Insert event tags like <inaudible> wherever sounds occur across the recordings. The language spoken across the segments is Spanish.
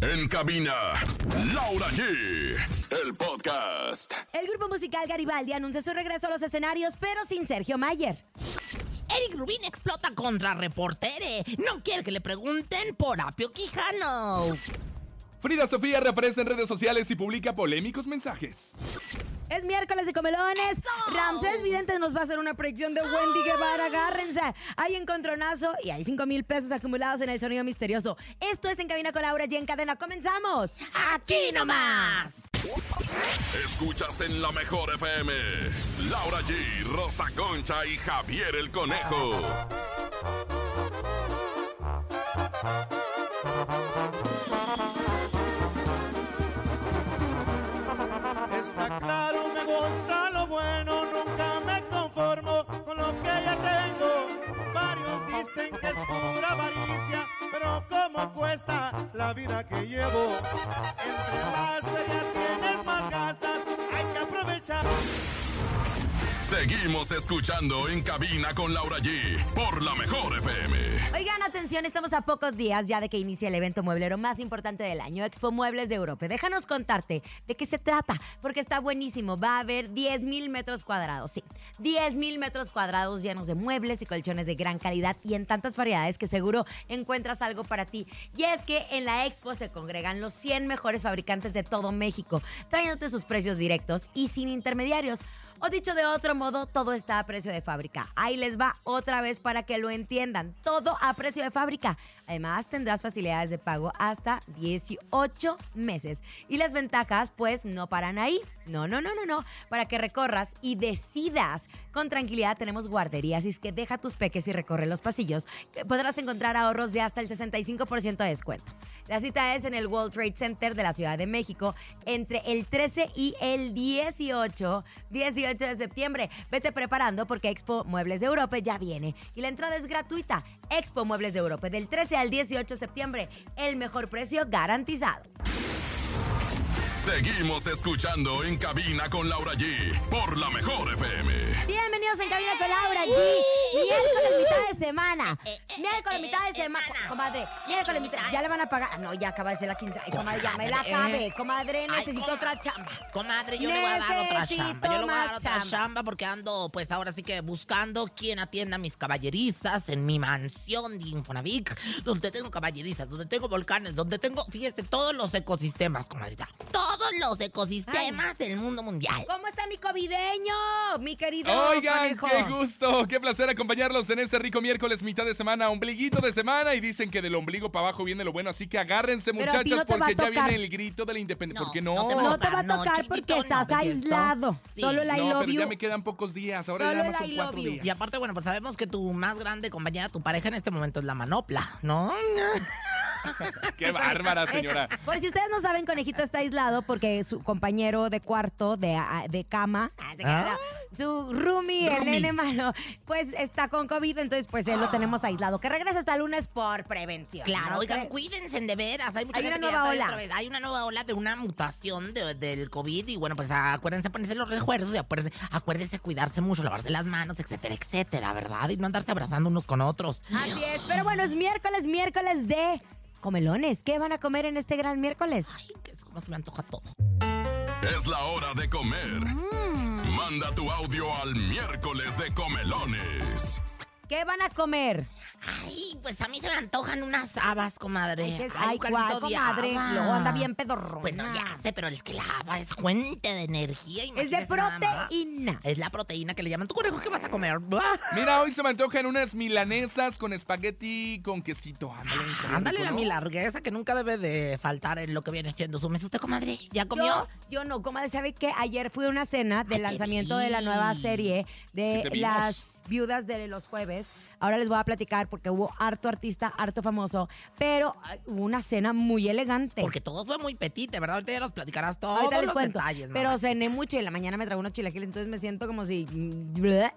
En cabina, Laura G. El podcast. El grupo musical Garibaldi anuncia su regreso a los escenarios, pero sin Sergio Mayer. Eric Rubin explota contra reportere. No quiere que le pregunten por Apio Quijano. Frida Sofía reaparece en redes sociales y publica polémicos mensajes. Es miércoles de comelones. Ramsés Vidente nos va a hacer una predicción de Wendy Guevara. Agárrense. Hay encontronazo y hay 5 mil pesos acumulados en el sonido misterioso. Esto es En Cabina con Laura y en cadena. ¡Comenzamos! Aquí nomás. Escuchas en la mejor FM. Laura G, Rosa Concha y Javier el Conejo. Está claro, lo bueno, nunca me conformo con lo que ya tengo. Varios dicen que es pura avaricia, pero cómo cuesta la vida que llevo. Entre más ya tienes, más gastas, hay que aprovechar. Seguimos escuchando en cabina con Laura G por la mejor FM. Oigan, atención, estamos a pocos días ya de que inicie el evento mueblero más importante del año, Expo Muebles de Europa. Déjanos contarte de qué se trata, porque está buenísimo. Va a haber 10 mil metros cuadrados, sí, 10 mil metros cuadrados llenos de muebles y colchones de gran calidad y en tantas variedades que seguro encuentras algo para ti. Y es que en la Expo se congregan los 100 mejores fabricantes de todo México, trayéndote sus precios directos y sin intermediarios. O dicho de otro modo, todo está a precio de fábrica. Ahí les va otra vez para que lo entiendan. Todo a precio de fábrica. Además, tendrás facilidades de pago hasta 18 meses. Y las ventajas, pues, no paran ahí. No, no, no, no, no. Para que recorras y decidas. Con tranquilidad tenemos guarderías, y es que deja tus peques y recorre los pasillos. que Podrás encontrar ahorros de hasta el 65% de descuento. La cita es en el World Trade Center de la Ciudad de México entre el 13 y el 18, 18 de septiembre. Vete preparando porque Expo Muebles de Europa ya viene y la entrada es gratuita. Expo Muebles de Europa del 13 al 18 de septiembre. El mejor precio garantizado. Seguimos escuchando en cabina con Laura G por la mejor FM. Bienvenidos en Cabina con Laura G. Miércoles mitad de semana. Miércoles mitad de semana. Comadre, miércoles mitad. Ya le van a pagar. No, ya acaba de ser la quince. Ay, comadre, ya me la acabé. Comadre, necesito otra chamba. Comadre, yo le voy a dar otra chamba. Yo le voy a dar otra chamba. porque ando, pues ahora sí que buscando quien atienda a mis caballerizas en mi mansión de Infonavic, donde tengo caballerizas, donde tengo volcanes, donde tengo, fíjese, todos los ecosistemas, comadrita. Todos los ecosistemas del mundo mundial. ¿Cómo está mi covideño? Mi querido Oigan, conejo. qué gusto, qué placer acompañarlos en este rico miércoles, mitad de semana, ombliguito de semana. Y dicen que del ombligo para abajo viene lo bueno, así que agárrense, Pero muchachos, no porque ya viene el grito de la independencia. No, ¿Por qué no? no te va a No te va a No, tocar chiquito, porque estás aislado. Sí. Solo I No, love pero ya you. me quedan pocos días, ahora Solo ya más son cuatro you. días. Y aparte, bueno, pues sabemos que tu más grande compañera, tu pareja en este momento es la manopla, ¿no? <laughs> <laughs> Qué bárbara, señora. Es- Pues si ustedes no saben, Conejito está aislado porque su compañero de cuarto, de, a- de cama, ah, se queda- su roomie, el nene malo, pues está con COVID, entonces pues él lo tenemos aislado. Que regrese hasta el lunes por prevención. Claro, ¿no oigan, crees? cuídense de veras. Hay mucha Hay gente una que ya nueva ola. otra vez. Hay una nueva ola de una mutación de- del COVID. Y bueno, pues acuérdense ponerse los refuerzos y acuérdense, acuérdense cuidarse mucho, lavarse las manos, etcétera, etcétera, ¿verdad? Y no andarse abrazando unos con otros. Así es, pero bueno, es miércoles, miércoles de comelones. ¿Qué van a comer en este gran miércoles? Ay, que es como se me antoja todo. Es la hora de comer. Mm. Manda tu audio al miércoles de comelones. ¿Qué van a comer? Ay, pues a mí se me antojan unas habas, comadre. Ay, ¿cuál, de comadre? Luego anda bien pedorrona. Bueno, ya sé, pero es que la haba es fuente de energía. Es de proteína. Es la proteína que le llaman. ¿Tu conejo qué vas a comer? <laughs> Mira, hoy se me antojan unas milanesas con espagueti con quesito. Ándale, bien Ándale rico, la ¿no? mi largueza que nunca debe de faltar en lo que viene siendo su mesa. ¿Usted, comadre? ¿Ya comió? Yo, yo no, comadre, ¿sabe qué? Ayer fui a una cena del Ay, lanzamiento de la nueva serie de Sí, te vimos. las viudas de los jueves. Ahora les voy a platicar porque hubo harto artista, harto famoso, pero hubo una cena muy elegante. Porque todo fue muy petite, ¿verdad? Ahorita ya nos platicarás todos los cuento. detalles, pero mamá. cené mucho y en la mañana me trago unos chilaquiles, entonces me siento como si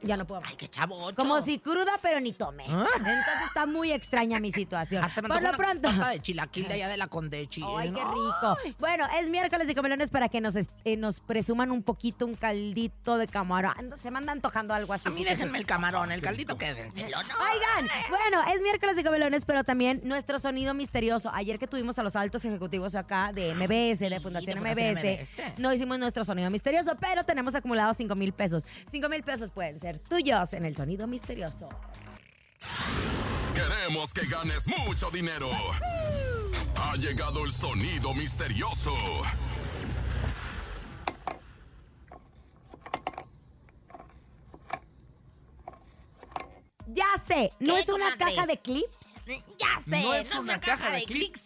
ya no puedo. Ay, qué chavo. Como si cruda, pero ni tomé. Ah. Entonces está muy extraña mi situación. Hasta me Por lo una pronto. de chilaquil de allá de la Condechi. Ay, qué rico. Bueno, es miércoles de comelones para que nos, eh, nos presuman un poquito un caldito de camarón. Se me anda antojando algo así. A mí déjenme el camarón, el caldito quédenselo, ¿no? Oigan, bueno, es miércoles de Comelones, pero también nuestro sonido misterioso. Ayer que tuvimos a los altos ejecutivos acá de MBS, de Sí, Fundación de Fundación MBS, MBS. no hicimos nuestro sonido misterioso, pero tenemos acumulados 5 mil pesos. 5 mil pesos pueden ser tuyos en el sonido misterioso. Queremos que ganes mucho dinero. Ha llegado el sonido misterioso. Ya sé, ¿no ¿Qué, es una comadre? caja de clip? Ya sé, ¿No es una caja de clics.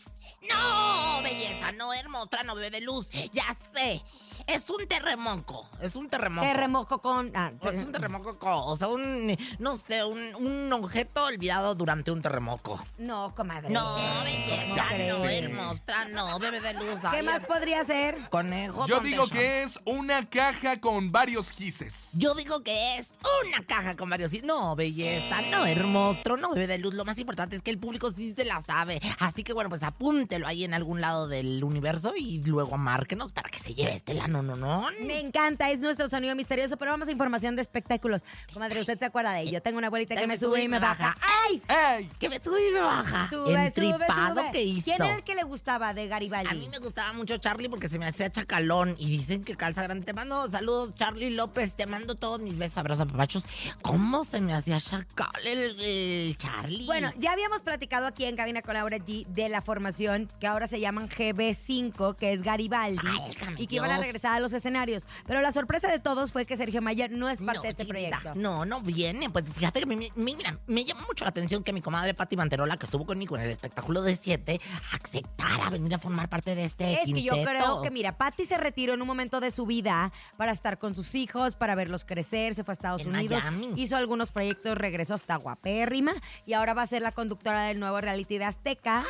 No, belleza, no, hermosa, no, bebé de luz. Ya sé. Es un terremoco. Es un terremoco. Terremoco con... ah, es un terremoco, o sea, un, no sé, un, un objeto olvidado durante un terremoco. no, comadre. No, belleza, no, hermosa, no, bebé de luz. ¿Qué más podría ser? Conejo. Yo digo que es una caja con varios gises. Yo digo que es una caja con varios... No, belleza, no, hermoso, no, bebé de luz. Lo más importante es que el público sí se la sabe. Así que, bueno, pues apúntelo ahí en algún lado del universo y luego márquenos para que se lleve este lano, no, no. Me encanta, es nuestro sonido misterioso, pero vamos a información de espectáculos. Comadre, ¿usted se acuerda de ello? Tengo una abuelita que me sube y me baja. ¡Ay! ¡Ey! Que me sube y me baja. Sube, Entripado sube, sube. que hizo. ¿Quién era el que le gustaba de Garibaldi? A mí me gustaba mucho Charlie porque se me hacía chacalón y dicen que calza grande. Te mando saludos, Charlie López. Te mando todos mis besos, abrazos, papachos. ¿Cómo se me hacía chacal el, el Charlie? Bueno, ya habíamos platicado aquí en Cabina con Laura G de la formación que ahora se llaman GB5, que es Garibaldi, Válgame y que iban a Dios. Regresar a los escenarios. Pero la sorpresa de todos fue que Sergio Mayer no es parte No, de este proyecto. No, no viene. Pues fíjate que me, mira, me llama mucho la atención que mi comadre Patti Manterola, que estuvo conmigo en el espectáculo de 7, aceptara venir a formar parte de este Es que yo creo que, mira, Patty se retiró en un momento de su vida para estar con sus hijos, para verlos crecer, se fue a Estados En Unidos, Miami. hizo algunos proyectos, regresó hasta guapérrima y ahora va a ser la conductora del nuevo reality de Azteca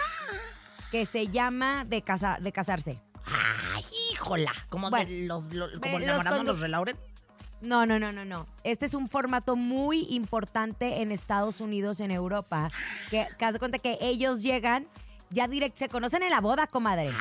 que se llama De, casa, de Casarse. Ay, híjola. Como Bueno, de los, lo- como los enamorándonos de Lauren. No, no, no, no, no. Este es un formato muy importante en Estados Unidos, en Europa, que, que haz de cuenta que ellos llegan ya directo, se conocen en la boda, comadre.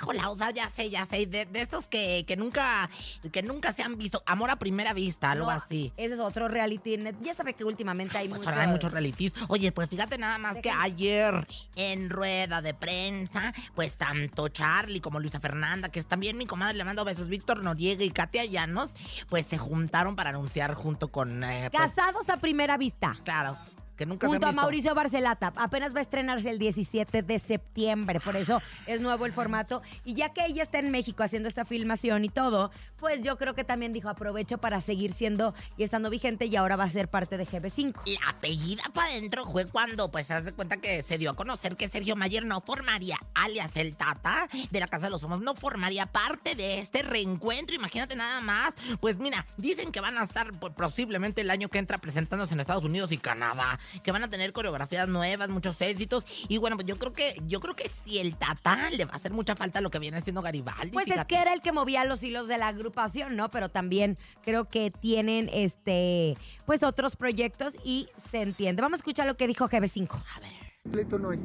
Híjola, o sea, ya sé, ya sé. De, de estos que, que nunca que nunca se han visto. Amor a primera vista, algo No, así. Ese es otro reality. Ya sabe que últimamente hay Pues mucho... ahora hay muchos realities. Oye, pues fíjate nada más que ayer en rueda de prensa, pues tanto Charlie como Luisa Fernanda, que es también mi comadre, le mando besos, Víctor Noriega y Katia Llanos, pues se juntaron para anunciar junto con... eh, pues, Casados a primera vista. claro, que nunca se Junto han a visto. Mauricio Barcelata. Apenas va a estrenarse el 17 de septiembre, por eso es nuevo el formato. Y ya que ella está en México haciendo esta filmación y todo, pues yo creo que también dijo aprovecho para seguir siendo y estando vigente y ahora va a ser parte de GB5. La apellida para adentro fue cuando, pues, se hace cuenta que se dio a conocer que Sergio Mayer no formaría, alias el Tata de la Casa de los Somos, no formaría parte de este reencuentro. Imagínate nada más. Pues mira, dicen que van a estar pues, posiblemente el año que entra presentándose en Estados Unidos y Canadá, que van a tener coreografías nuevas, muchos éxitos. Y bueno, pues yo creo que, yo creo que si el Tata le va a hacer mucha falta lo que viene siendo Garibaldi. Pues es que era el que movía los hilos de la agrupación, ¿no? Pero también creo que tienen este pues otros proyectos y se entiende. Vamos a escuchar lo que dijo GB5. A ver. no hay.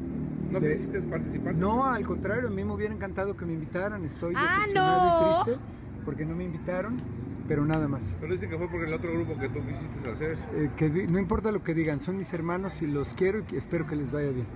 ¿No De- quisiste participar? No, al contrario, a mí me hubiera encantado que me invitaran. Estoy ¡Ah, decepcionado no! y triste porque no me invitaron, pero nada más. Pero dicen que fue porque el otro grupo que tú quisiste hacer. Eh, que di- no importa lo que digan, son mis hermanos y los quiero y espero que les vaya bien.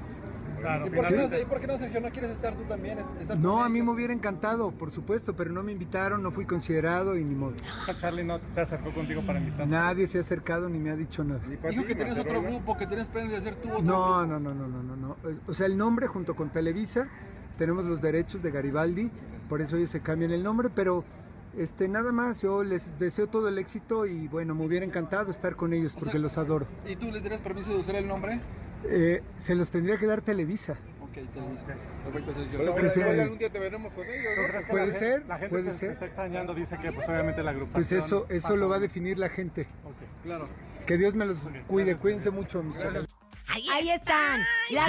Claro, ¿Y por, qué no, ¿Y por qué no, Sergio? ¿No quieres estar tú también? Estar No, a mí me hubiera encantado, por supuesto, pero no me invitaron, no fui considerado y ni modo. Charlie no se acercó contigo para invitar. Nadie se ha acercado ni me ha dicho nada. Dijo que tenías otro grupo, que tenías planes de hacer tú otro No, grupo. no, no, no, no, no, no. O sea, el nombre junto con Televisa, tenemos los derechos de Garibaldi, por eso ellos se cambian el nombre, pero este nada más, yo les deseo todo el éxito y bueno, me hubiera encantado estar con ellos O porque sea- los adoro. ¿Y tú les darías permiso de usar el nombre? Eh, se los tendría que dar Televisa. Ok, te lo diste. Perfecto, Sergio. Pero que igual sea- algún día te veremos con ellos. ¿no? Puede ser, La gente puede que te ser. está extrañando dice que pues obviamente la agrupación... Pues eso, eso lo va a definir la gente. Ok. Claro. Que Dios me los cuide, cuídense mucho, mis chavos. Ahí están. Las.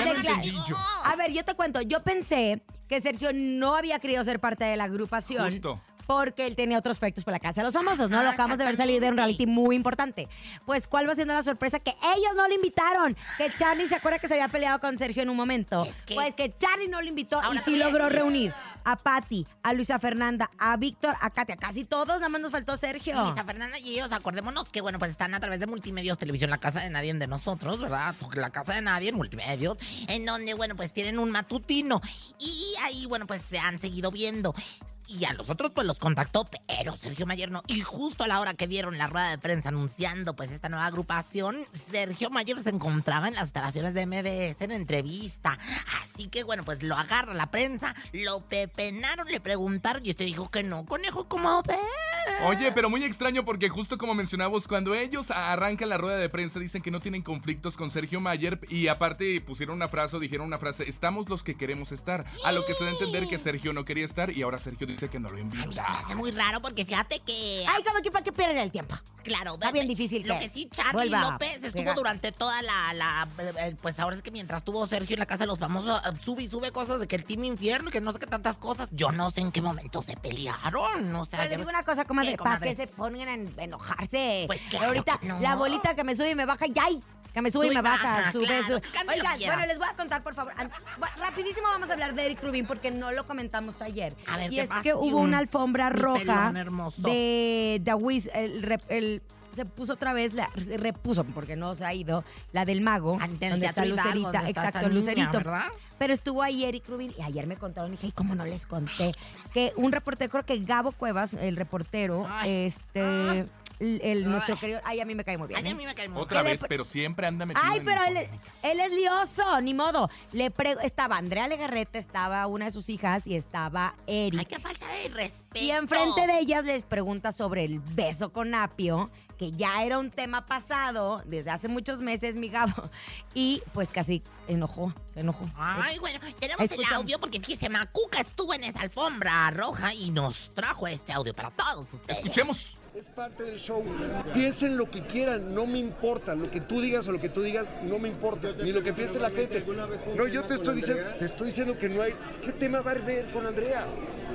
A ver, yo te cuento. Yo pensé que Sergio no había querido ser parte de la agrupación. Justo. Porque él tenía otros proyectos por la Casa de los Famosos, ¿no? Lo Ah, acabamos de ver salir de un reality muy importante. Pues, ¿cuál va siendo la sorpresa? Que ellos no lo invitaron. Que Charlie se acuerda que se había peleado con Sergio en un momento. Es que- Pues que Charlie no lo invitó Ahora y sí logró decir. reunir. a Patti, a Luisa Fernanda, a Víctor, a Katia, casi todos, nada más nos faltó Sergio. Luisa Fernanda y ellos, acordémonos que, bueno, pues están a través de Multimedios Televisión, la casa de nadie de nosotros, ¿verdad? La casa de nadie, Multimedios, en donde, bueno, pues tienen un matutino. Y ahí, bueno, pues se han seguido viendo. Y a los otros pues los contactó, pero Sergio Mayer no. Y justo a la hora que vieron la rueda de prensa anunciando pues esta nueva agrupación, Sergio Mayer se encontraba en las instalaciones de MBS en entrevista. Así que bueno, pues lo agarra la prensa, lo pepenaron, le preguntaron y este dijo que no, conejo, ¿cómo ves? Oye, pero muy extraño porque justo como mencionamos, cuando ellos arrancan la rueda de prensa dicen que no tienen conflictos con Sergio Mayer y aparte pusieron una frase o dijeron una frase, estamos los que queremos estar. A lo que se da a entender que Sergio no quería estar y ahora Sergio dice que no lo A mí se me invita. hace muy raro porque fíjate que... Ay, como que para qué pierden el tiempo. Claro, Está bien difícil Lo que que sí, Charlie López estuvo pegar. durante toda la, la- eh, Pues ahora es que mientras tuvo Sergio en la casa de los famosos, eh, sube y sube cosas de que el Team Infierno, que no sé qué tantas cosas. Yo no sé en qué momento se pelearon. O sea, Pero ya digo una cosa, comadre, ¿Qué, para que se pongan a enojarse. Pues claro Ahorita, que no. la bolita que me sube y me baja, ya. ay, Que me sube, y me y baja, baja, sube, claro, Oigan, bueno, les voy a contar, por favor. Rapidísimo vamos a hablar de Eric Rubin porque no lo comentamos ayer. A ver, y ¿qué es pasó? que hubo una alfombra roja de The Wiz, el, el- se puso otra vez, la, repuso, porque no se ha ido, la del mago, Ah, el donde está Teatro Hidalgo, Lucerita, donde está exacto, esta niña, Lucerito. ¿verdad? Pero estuvo ahí Eric Rubin y ayer me contaron, y dije, "Ay, ¿cómo no les conté? Que un reportero, creo que Gabo Cuevas, el reportero, Ay. este, el, el- nuestro Ay. querido, ay, a mí me cae muy bien. Ay, a ¿eh? mí me cae muy Otra ¿Qué le vez, pero siempre anda metido Ay, en pero él, él es lioso, ni modo. Le pre- estaba Andrea Legarreta, estaba una de sus hijas y estaba Eric. Ay, qué falta de respeto. Y enfrente de ellas les pregunta sobre el beso con Apio, que ya era un tema pasado desde hace muchos meses, mi Gabo. Y pues casi enojó, se enojó. Ay, bueno, tenemos el Escuchamos. audio porque fíjese, Macuca estuvo en esa alfombra roja y nos trajo este audio para todos ustedes. Escuchemos. Es parte del show. Piensen lo que quieran, no me importa. Lo que tú digas o lo que tú digas, no me importa. Ni lo que piense la gente. No, yo te estoy diciendo, te estoy diciendo que no hay. ¿Qué tema va a haber con Andrea?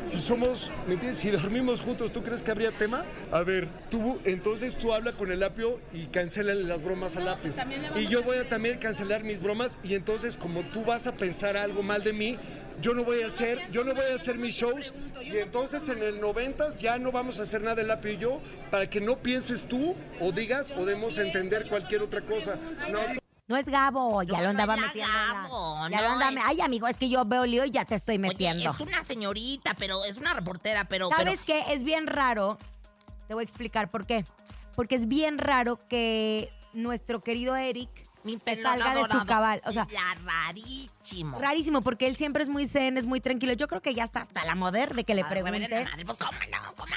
Si somos, ¿me entiendes? Si dormimos juntos, ¿tú crees que habría tema? A ver, tú, entonces tú habla con el apio y cancélale las bromas al apio. y yo voy a también cancelar mis bromas y entonces como tú vas a pensar algo mal de mí, yo no voy a hacer, yo no voy a hacer mis shows y entonces en el 90 ya no vamos a hacer nada el apio y yo para que no pienses tú o digas o demos a entender cualquier otra cosa. No, No es Gabo, ya No, lo no andaba es la metiendo. Gabo, ya no lo andaba- es- Ay, amigo, es que yo veo lío y ya te estoy Oye, metiendo. es una señorita, pero es una reportera, pero... pero ¿Sabes qué? Es bien raro. Te voy a explicar por qué. Porque es bien raro que nuestro querido Eric mi que salga de su cabal. O sea, La rarísimo. rarísimo, porque él siempre es muy zen, es muy tranquilo. Yo creo que ya está hasta la moder de que le Ah, pregunte. madre, pues.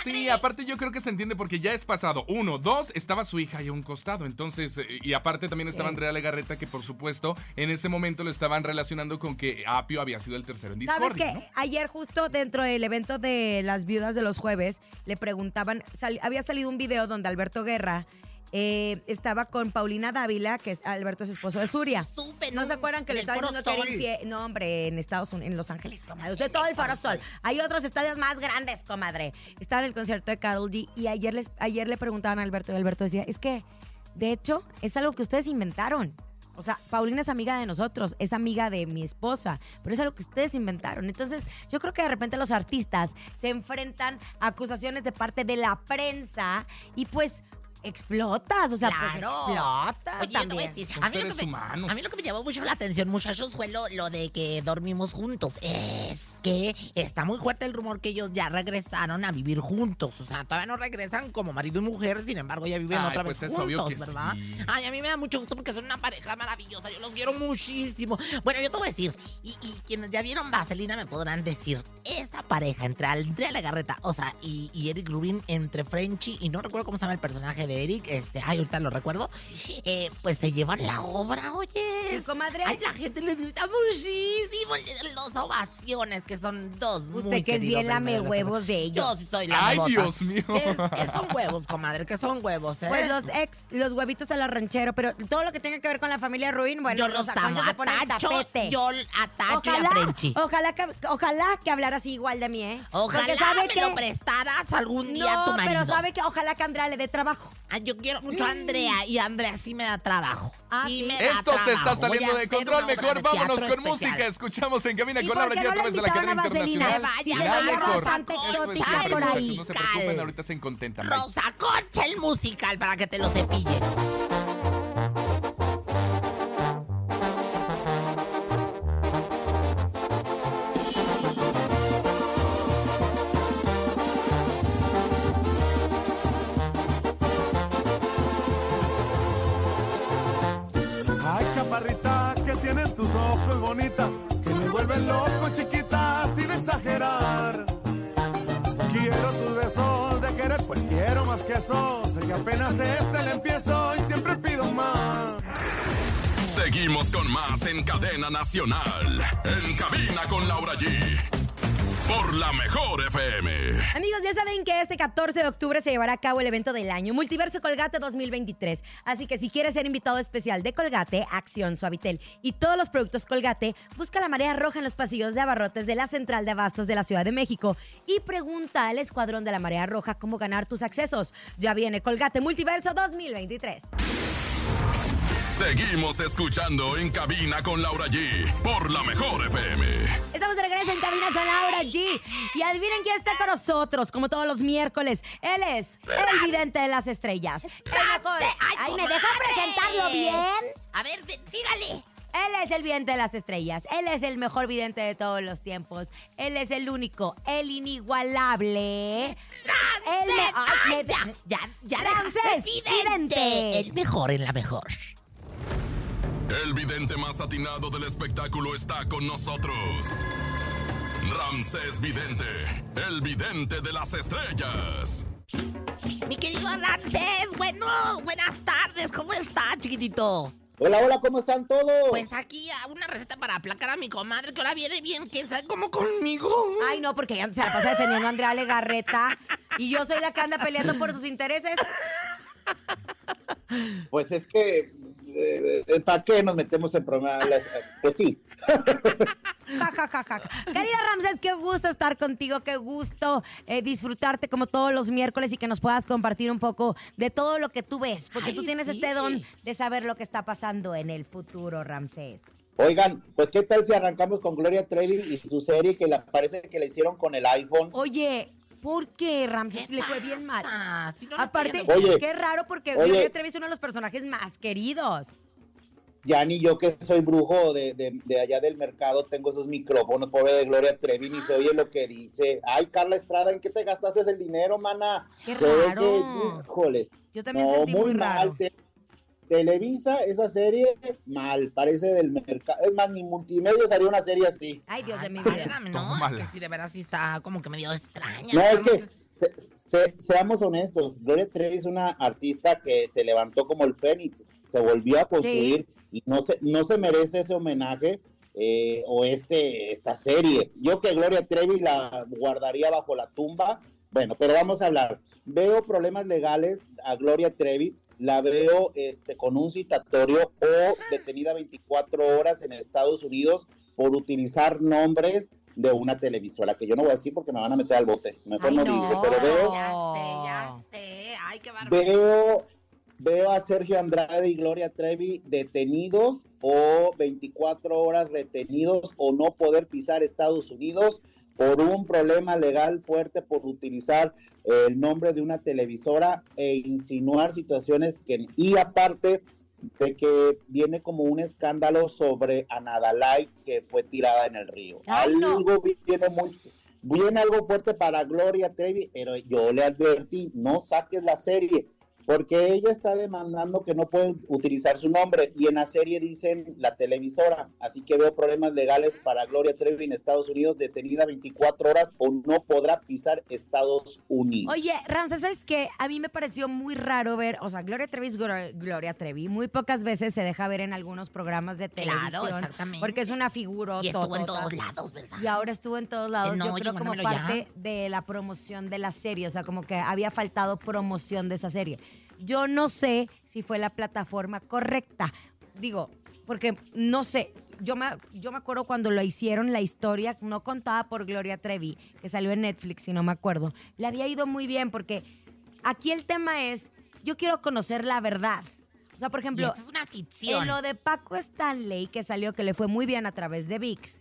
Sí, aparte yo creo que se entiende porque ya es pasado. Uno, dos, estaba su hija ahí a un costado. Entonces, eh, y aparte también estaba Sí. Andrea Legarreta, que por supuesto en ese momento lo estaban relacionando con que Apio había sido el tercero en ¿Sabes discordia. qué? ¿no? Ayer justo dentro del evento de las viudas de los jueves, le preguntaban, sal- había salido un video donde Alberto Guerra eh, estaba con Paulina Dávila, que es Alberto es esposo de Suria. Supe, ¿No se acuerdan que le estaba diciendo que era infiel? No, hombre, en Estados Unidos, en Los Ángeles, comadre. Usted todo el Foro. Sol. Hay otros estadios más grandes, comadre. Estaba en el concierto de Carol G y ayer, les, ayer le preguntaban a Alberto y Alberto decía, es que, de hecho, es algo que ustedes inventaron. O sea, Paulina es amiga de nosotros, es amiga de mi esposa, pero es algo que ustedes inventaron. Entonces, yo creo que de repente los artistas se enfrentan a acusaciones de parte de la prensa y pues explotas, o sea, pues explotas Oye, yo te voy a decir, a mí, lo que me, a mí lo que me llamó mucho la atención, muchachos, fue lo, lo de que dormimos juntos. Es que está muy fuerte el rumor que ellos ya regresaron a vivir juntos. O sea, todavía no regresan como marido y mujer, sin embargo, ya viven Ay, otra pues vez es obvio juntos, que ¿verdad? sí. Ay, a mí me da mucho gusto porque son una pareja maravillosa. Yo los quiero muchísimo. Bueno, yo te voy a decir, y, y quienes ya vieron Vaselina me podrán decir, esa pareja entre Andrea Legarreta, o sea, y, y Eric Rubin, entre Frenchy, y no recuerdo cómo se llama el personaje de Eric, este, ay, ahorita lo recuerdo, eh, pues se llevan la obra, oye. Sí, comadre. Ay, la gente les grita muchísimo, los ovaciones, que son dos muy Usted que es bien lame huevos de ellos. Yo sí soy la Ay, bota. Dios mío. ¿Qué, es- qué son huevos, comadre? ¿Qué son huevos, eh? Pues los ex, los huevitos a la ranchero, pero todo lo que tenga que ver con la familia Ruin, bueno, yo los los amo. Atacho, tapete. yo atacho y a ojalá, que, ojalá que hablara así igual de mí, ¿eh? Ojalá sabe me que- lo prestaras algún día No, a tu marido. pero sabe que ojalá que Andrea le dé trabajo. Ay, yo quiero mucho a Andrea y Andrea sí me da trabajo. Ah, sí me da Esto se está trabajo. Saliendo de control. Mejor de vámonos con especial. música. Escuchamos en cabina ¿Y con Laura no a la través de la cadena internacional. Se La mejor. No se preocupen, ahorita se contentan. Rosa Concha el musical para que te lo cepilles. Pues quiero más que eso. Sé que apenas es el empiezo y siempre pido más. Seguimos con más en cadena nacional. En cabina con Laura G. Por la mejor FM. Amigos, ya saben que este 14 de octubre se llevará a cabo el evento del año, Multiverso Colgate 2023. Así que si quieres ser invitado especial de Colgate, Acción, Suavitel y todos los productos Colgate, busca la marea roja en los pasillos de abarrotes de la Central de Abastos de la Ciudad de México y pregunta al escuadrón de la marea roja cómo ganar tus accesos. Ya viene Colgate Multiverso 2023. Seguimos escuchando en cabina con Laura G. Por la mejor FM. Estamos de regreso en Cabina con Laura G. Y adivinen quién está con nosotros, como todos los miércoles. Él es el vidente de las estrellas. El mejor. Ay, ¿me deja presentarlo bien? A ver, sígale. Él es el vidente de las estrellas. Él es el mejor vidente de todos los tiempos. Él es el único, el inigualable. Él me- ay, ya, ya, ya vidente. El mejor en la mejor. El vidente más atinado del espectáculo está con nosotros. Ramsés Vidente, el vidente de las estrellas. Mi querido Ramses, bueno, buenas tardes. ¿Cómo está, chiquitito? Hola, hola, ¿cómo están todos? Pues aquí una receta para aplacar a mi comadre que ahora viene bien, quién sabe cómo conmigo. Ay, no, porque ella se la pasa defendiendo a Andrea Legarreta. Y yo soy la que anda peleando por sus intereses. Pues es que, ¿para qué nos metemos en problemas? Pues sí. <laughs> Ja, ja, ja, ja. Querida Ramses, qué gusto estar contigo, qué gusto eh, disfrutarte como todos los miércoles y que nos puedas compartir un poco de todo lo que tú ves, porque Ay, tú tienes sí. este don de saber lo que está pasando en el futuro, Ramses. Oigan, pues ¿qué tal si arrancamos con Gloria Trevi y su serie que la, parece que la hicieron con el iPhone? Oye, ¿por qué Ramses ¿Qué le fue bien mal? Si no Aparte, Oye, qué raro porque. Gloria Trevi es uno de los personajes más queridos. Ya ni yo que soy brujo de, de- de allá del mercado tengo esos micrófonos, pobre de Gloria Trevi, ni se oye lo que dice. Ay, Carla Estrada, ¿en qué te gastaste el dinero, mana? Qué raro. que, híjoles, Yo también no, sentí muy, muy raro. mal. Te- Televisa, esa serie, mal, parece del mercado. Es más, ni multimedia haría una serie así. Ay, Dios de mi vida. no, es que sí, de veras sí está como que medio extraña. No, es que, Ramses. se- se- seamos honestos, Gloria Trevi es una artista que se levantó como el Fénix, se volvió a construir y no se, no se merece ese homenaje eh, o este esta serie. Yo que Gloria Trevi la guardaría bajo la tumba. Bueno, pero vamos a hablar. Veo problemas legales a Gloria Trevi, la veo este, con un citatorio o detenida 24 horas en Estados Unidos por utilizar nombres de una televisora, que yo no voy a decir porque me van a meter al bote. Mejor Ay, no, no. digo, pero veo, Ya sé, ya sé. Ay, qué veo, veo a Sergio Andrade y Gloria Trevi detenidos o 24 horas retenidos o no poder pisar Estados Unidos por un problema legal fuerte por utilizar el nombre de una televisora e insinuar situaciones que y aparte de que viene como un escándalo sobre Anadalai que fue tirada en el río. Ay, no. algo viene muy viene algo fuerte para Gloria Trevi, pero yo le advertí, no saques la serie, porque ella está demandando que no pueden utilizar su nombre y en la serie dicen la televisora, así que veo problemas legales para Gloria Trevi en Estados Unidos, detenida 24 horas o no podrá pisar Estados Unidos. Oye, Ramses, ¿sabes qué? A mí me pareció muy raro ver, o sea, Gloria Trevi es Glo- Gloria Trevi. Muy pocas veces se deja ver en algunos programas de televisión. Claro, exactamente. Porque es una figura Y estuvo en todos lados, ¿verdad? Y ahora estuvo en todos lados. Eh, no, Yo creo como ya. parte de la promoción de la serie. O sea, como que había faltado promoción de esa serie. Yo no sé si fue la plataforma correcta. Digo, porque no sé. yo me, yo me acuerdo cuando lo hicieron, la historia no contada por Gloria Trevi, que salió en Netflix, si no me acuerdo. Le había ido muy bien porque aquí el tema es, yo quiero conocer la verdad. O sea, por ejemplo, es una ficción. en lo de Paco Stanley, que salió, que le fue muy bien a través de VIX,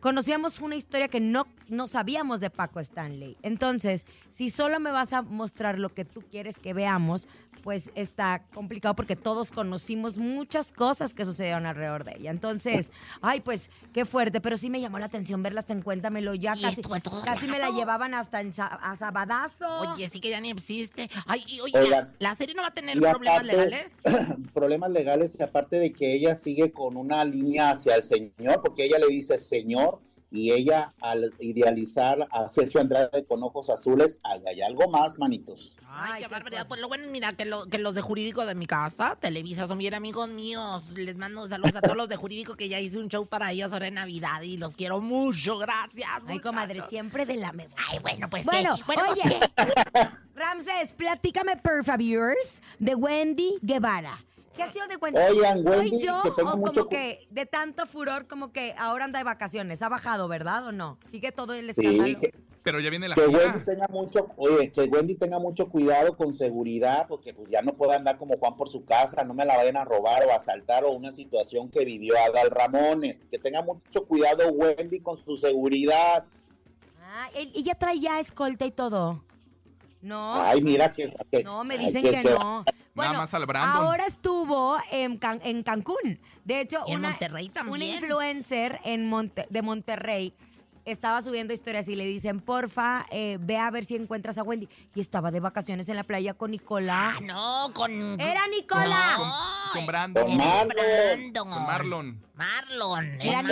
conocíamos una historia que no, no sabíamos de Paco Stanley. Entonces, si solo me vas a mostrar lo que tú quieres que veamos, pues está complicado porque todos conocimos muchas cosas que sucedieron alrededor de ella. Entonces, ay, pues qué fuerte, pero sí me llamó la atención verla hasta en Cuéntamelo ya. Sí, casi casi me la llevaban hasta en sa- a Sabadazo. Oye, sí que ya ni existe. Ay, y oye, Oigan, ¿la, serie no va a tener problemas aparte- legales? <clears throat> problemas legales y aparte de que ella sigue con una línea hacia el señor, porque ella le dice señor y ella al idealizar a Sergio Andrade con ojos azules, ahí hay algo más, manitos. Ay, qué barbaridad. Pues lo bueno es, mira, que, lo- que los de jurídico de mi casa, Televisa, son bien amigos míos. Les mando saludos a todos los de jurídico que ya hice un show para ellos ahora en Navidad y los quiero mucho. Gracias, Ay, comadre, siempre de la me Ay, bueno, pues Bueno, ¿qué? Bueno, pues, oye, ¿qué? <laughs> Ramses, platícame, por favor, de Wendy Guevara. ¿Qué ha sido de Wendy? Oigan, ¿Soy Wendy, yo que tengo o mucho como que de tanto furor, como que ahora anda de vacaciones? ¿Ha bajado, verdad o no? ¿Sigue todo el Sí, escándalo? que, Pero ya viene la que gira. Wendy tenga mucho, oye, que Wendy tenga mucho cuidado con seguridad, porque pues ya no puede andar como Juan por su casa, no me la vayan a robar o asaltar o una situación que vivió Adal Ramones. Que tenga mucho cuidado Wendy con su seguridad. Ah, trae ya escolta y todo. No. Ay, mira que... que- No, me dicen que- que, que- no. Bueno, más al Brandon. ahora estuvo en, Can- en Cancún. De hecho, Y en una, Monterrey un también. influencer en Monte- de Monterrey estaba subiendo historias y le dicen, porfa, eh, ve a ver si encuentras a Wendy. Y estaba de vacaciones en la playa con Nicolás. Ah, no, con... ¡Era Nicolás! No, Con Brandon. Con Marlon. Brandon. Con Marlon. Marlon. Era el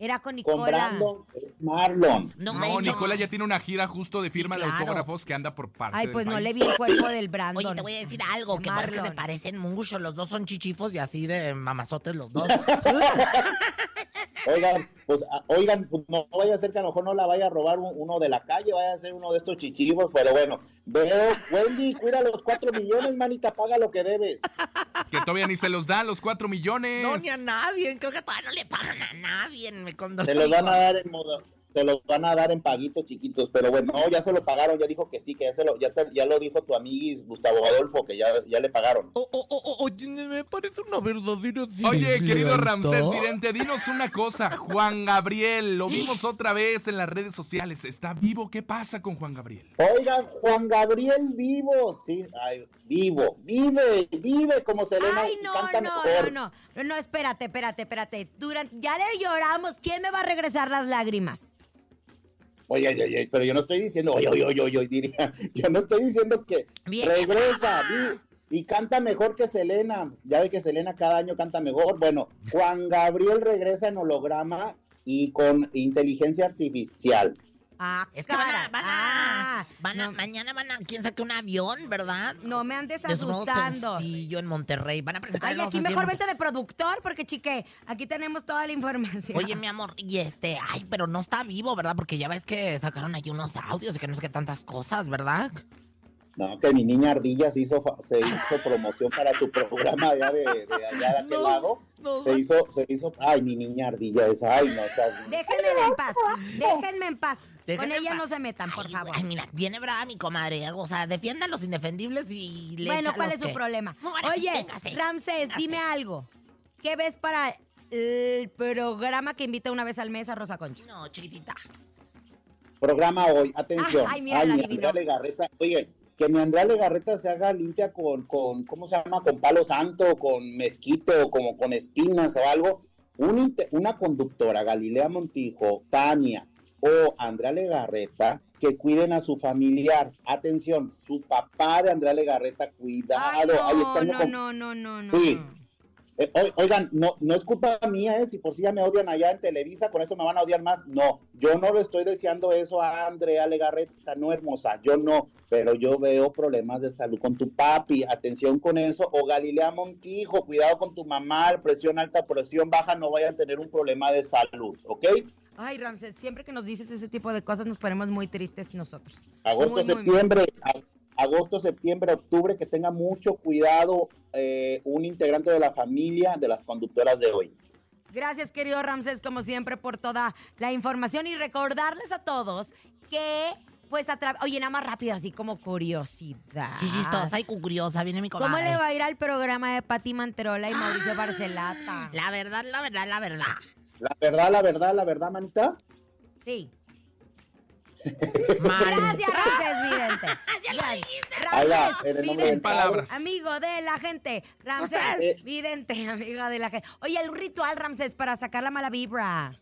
Nicola. Era con Nicola. Brandon, Marlon. No, No, Nicola ya tiene una gira justo de Sí, firma de autógrafos que anda por parte Ay, del pues no país. le vi el cuerpo del Brandon. Oye, te voy a decir algo, que no es que se parecen mucho, los dos son chichifos y así de mamazotes los dos. <laughs> Oigan, pues, a- oigan, pues, no vaya a ser que a lo mejor no la vaya a robar un- uno de la calle, vaya a ser uno de estos chichivos, pero bueno, veo, Wendy, cuida los cuatro millones, manita, paga lo que debes. Que todavía ni se los da los cuatro millones. No, ni a nadie, creo que todavía no le pagan a nadie. Me Se los van a dar en modo, se los van a dar en paguitos chiquitos, pero bueno, no, ya se lo pagaron, ya dijo que sí, que ya se lo, ya, te- ya lo dijo tu amiguis Gustavo Adolfo, que ya, ya le pagaron. Oh, oh, oh, oh, oye, me parece una verdadera Oye, querido Ramsés deslealtad. Vidente, dinos una cosa. Juan Gabriel, lo vimos otra vez en las redes sociales. ¿Está vivo? ¿Qué pasa con Juan Gabriel? Oigan, Juan Gabriel vivo, sí, ay, vivo, vive, vive como Selena Ay, y no, canta no, mejor. no, no, no, no, espérate, espérate, espérate. Durante, ya le lloramos. ¿Quién me va a regresar las lágrimas? Oye, oye, oye, pero yo no estoy diciendo, oye, oye, oye, oye, diría, <laughs> yo no estoy diciendo que Bien regresa vi- y canta mejor que Selena. Ya ve que Selena cada año canta mejor. Bueno, Juan Gabriel regresa en holograma y con inteligencia artificial. Ah, Es que van a, van a, Ah, van a, no, mañana van a, quién saque un avión, ¿verdad? no me andes asustando. sencillo en Monterrey. Van a presentar Ay, aquí mejor en vete de productor porque, chique, aquí tenemos toda la información. Oye, mi amor, y este, ay, pero no está vivo, ¿verdad? Porque ya ves que sacaron ahí unos audios y que no sé qué tantas cosas, ¿verdad? No, que mi niña Ardilla se hizo, fa- se hizo promoción para su programa allá de, de allá de aquel No, lado. no. Se hizo, se hizo, ay, mi niña Ardilla esa, ay, no, o sea, Déjenme en paz, déjenme en paz. Déjenme Con ella no se metan, por Ay, favor. Ay, mira, viene brava mi comadre. O sea, defiendan los indefendibles y le Bueno, ¿cuál los es su que- problema? Bueno, Oye, véngase, Ramses, véngase. dime algo. ¿Qué ves para el programa que invita una vez al mes a Rosa Concha? No, chiquitita. programa hoy, atención. Ah, ay, mira, la mi adivinó. Andrea Legarreta, oye, que mi Andrea Legarreta se haga limpia con, con, ¿cómo se llama? Con palo santo, con mezquite o como con espinas o algo. Un una conductora, Galilea Montijo, Tania o Andrea Legarreta, que cuiden a su familiar. Atención, su papá de Andrea Legarreta, cuidado. Ay, Ahí no, no, con- no, no, no, no. Sí. no. Eh, oi- oigan, no, no es culpa mía, ¿eh? Si por si ya me odian allá en Televisa, con esto me van a odiar más. No, yo no le estoy deseando eso a Andrea Legarreta, no hermosa, yo no, pero yo veo problemas de salud con tu papi, atención con eso. O Galilea Montijo, cuidado con tu mamá, presión alta, presión baja, no vayan a tener un problema de salud, ¿ok? Ay, Ramses, siempre que nos dices ese tipo de cosas nos ponemos muy tristes nosotros. Agosto, Muy, muy, muy. septiembre, agosto, septiembre, octubre, que tenga mucho cuidado eh, un integrante de la familia de las conductoras de hoy. Gracias, querido Ramsés, como siempre, por toda la información y recordarles a todos que, pues, a través. Oye, nada más rápido, así como curiosidad. Sí, chistosa y curiosa, viene mi comadre. ¿Cómo le va a ir al programa de Pati Manterola y Mauricio Barcelata? La verdad, la verdad, la verdad. La verdad, la verdad, la verdad, manita. Sí. Mal. <laughs> Gracias, <laughs> Ramsés Vidente. Ya lo dijiste. Ramsés Vidente. Palabras. Amigo de la gente. Ramsés Ustedes. Vidente, amigo de la gente. Oye, el ritual, Ramsés, para sacar la mala vibra.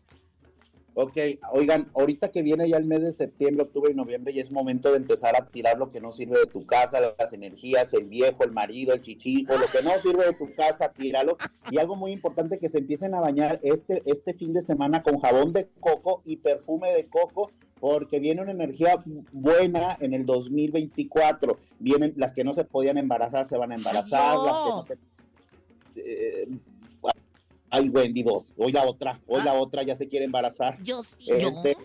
Ok, oigan, ahorita que viene ya el mes de septiembre, octubre y noviembre, ya es momento de empezar a tirar lo que no sirve de tu casa, las energías, el viejo, el marido, el chichifo, lo que no sirve de tu casa, tíralo. Y algo muy importante, que se empiecen a bañar este, este fin de semana con jabón de coco y perfume de coco, porque viene una energía buena en el 2024. Vienen las que no se podían embarazar, se van a embarazar, las que no se... Eh, Ay, Wendy, dos. Hoy la otra, hoy la otra ya se quiere embarazar. Yo sí. Este,